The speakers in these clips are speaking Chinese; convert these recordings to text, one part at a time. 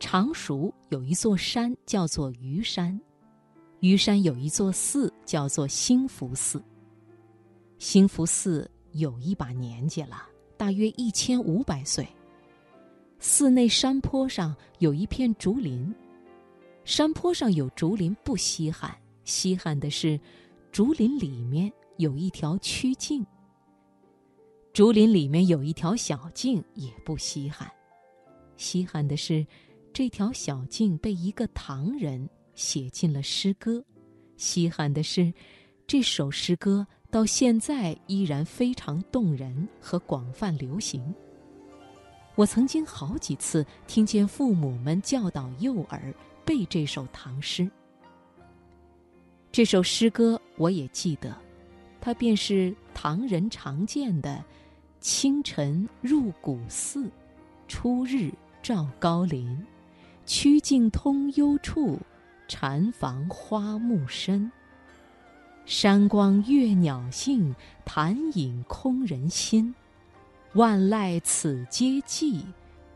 常熟有一座山叫做虞山，虞山有一座寺叫做兴福寺。兴福寺有一把年纪了，大约一千五百岁。寺内山坡上有一片竹林，山坡上有竹林不稀罕，稀罕的是，竹林里面有一条曲径。竹林里面有一条小径也不稀罕，稀罕的是，这条小径被一个唐人写进了诗歌，稀罕的是，这首诗歌到现在依然非常动人和广泛流行。我曾经好几次听见父母们教导幼儿背这首唐诗。这首诗歌我也记得，它便是唐人常见的“清晨入古寺，初日照高林，曲径通幽处，禅房花木深。山光悦鸟性，潭影空人心。”万籁此皆寂，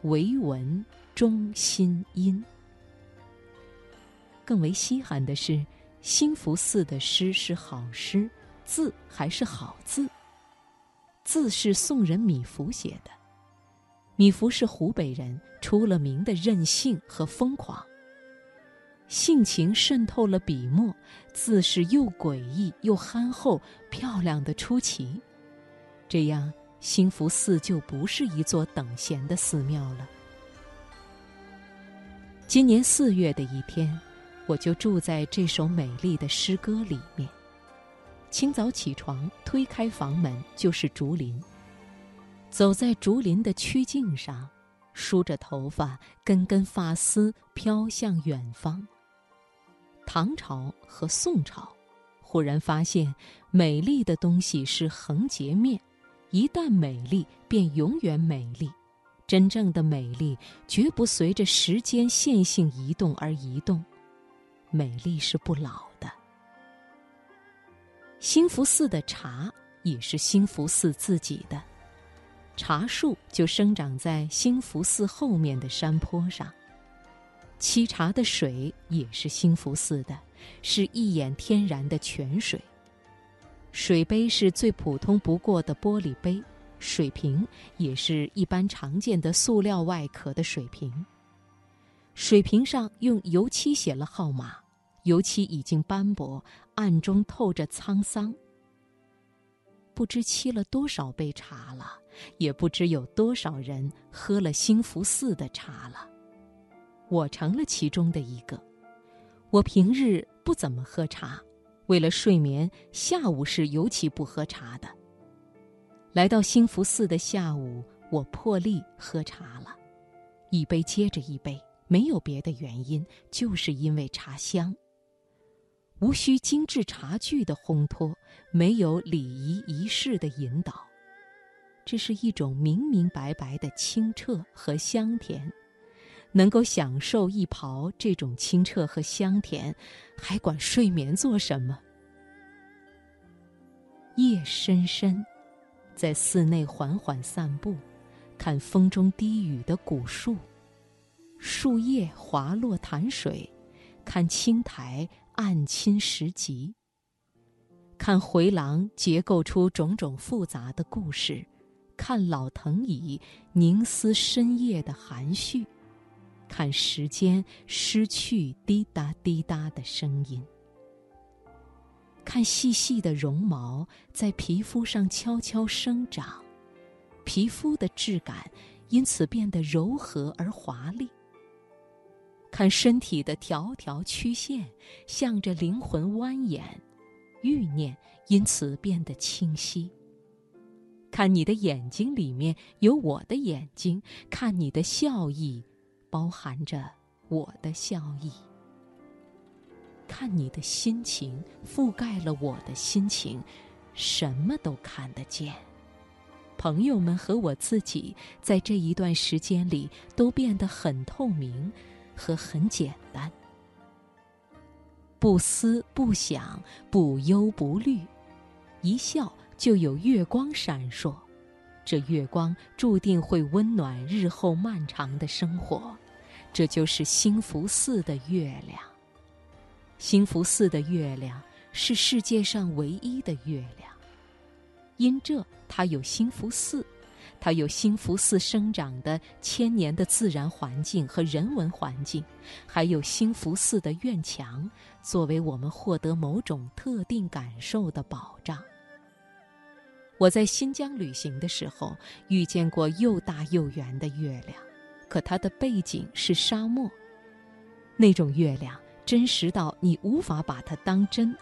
惟闻中心音。更为稀罕的是，兴福寺的诗是好诗，字还是好字。字是宋人米芾写的。米芾是湖北人，出了名的任性和疯狂。性情渗透了笔墨，字是又诡异又憨厚，漂亮的出奇。这样。兴福寺就不是一座等闲的寺庙了。今年四月的一天，我就住在这首美丽的诗歌里面。清早起床，推开房门就是竹林。走在竹林的曲径上，梳着头发，根根发丝飘向远方。唐朝和宋朝，忽然发现，美丽的东西是横截面。一旦美丽，便永远美丽。真正的美丽，绝不随着时间线性移动而移动。美丽是不老的。兴福寺的茶也是兴福寺自己的，茶树就生长在兴福寺后面的山坡上。沏茶的水也是兴福寺的，是一眼天然的泉水。水杯是最普通不过的玻璃杯，水瓶也是一般常见的塑料外壳的水瓶。水瓶上用油漆写了号码，油漆已经斑驳，暗中透着沧桑。不知沏了多少杯茶了，也不知有多少人喝了兴福寺的茶了。我成了其中的一个。我平日不怎么喝茶。为了睡眠，下午是尤其不喝茶的。来到兴福寺的下午，我破例喝茶了，一杯接着一杯，没有别的原因，就是因为茶香。无需精致茶具的烘托，没有礼仪仪式的引导，这是一种明明白白的清澈和香甜。能够享受一泡这种清澈和香甜，还管睡眠做什么？夜深深，在寺内缓缓散步，看风中低语的古树，树叶滑落潭水，看青苔暗侵石级，看回廊结构出种种复杂的故事，看老藤椅凝思深夜的含蓄。看时间失去滴答滴答的声音，看细细的绒毛在皮肤上悄悄生长，皮肤的质感因此变得柔和而华丽。看身体的条条曲线向着灵魂蜿蜒，欲念因此变得清晰。看你的眼睛里面有我的眼睛，看你的笑意。包含着我的笑意，看你的心情覆盖了我的心情，什么都看得见。朋友们和我自己在这一段时间里都变得很透明和很简单，不思不想，不忧不虑，一笑就有月光闪烁，这月光注定会温暖日后漫长的生活。这就是兴福寺的月亮。兴福寺的月亮是世界上唯一的月亮，因这它有兴福寺，它有兴福寺生长的千年的自然环境和人文环境，还有兴福寺的院墙，作为我们获得某种特定感受的保障。我在新疆旅行的时候，遇见过又大又圆的月亮，可它的背景是沙漠。那种月亮真实到你无法把它当真。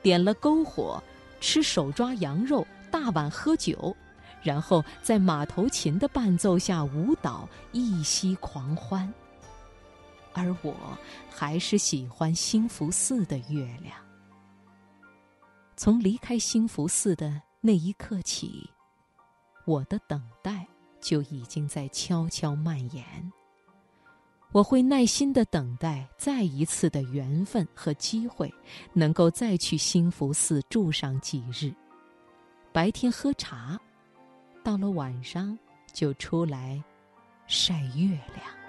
点了篝火，吃手抓羊肉，大碗喝酒，然后在马头琴的伴奏下舞蹈，一夕狂欢。而我还是喜欢兴福寺的月亮。从离开兴福寺的。那一刻起，我的等待就已经在悄悄蔓延。我会耐心的等待再一次的缘分和机会，能够再去兴福寺住上几日。白天喝茶，到了晚上就出来晒月亮。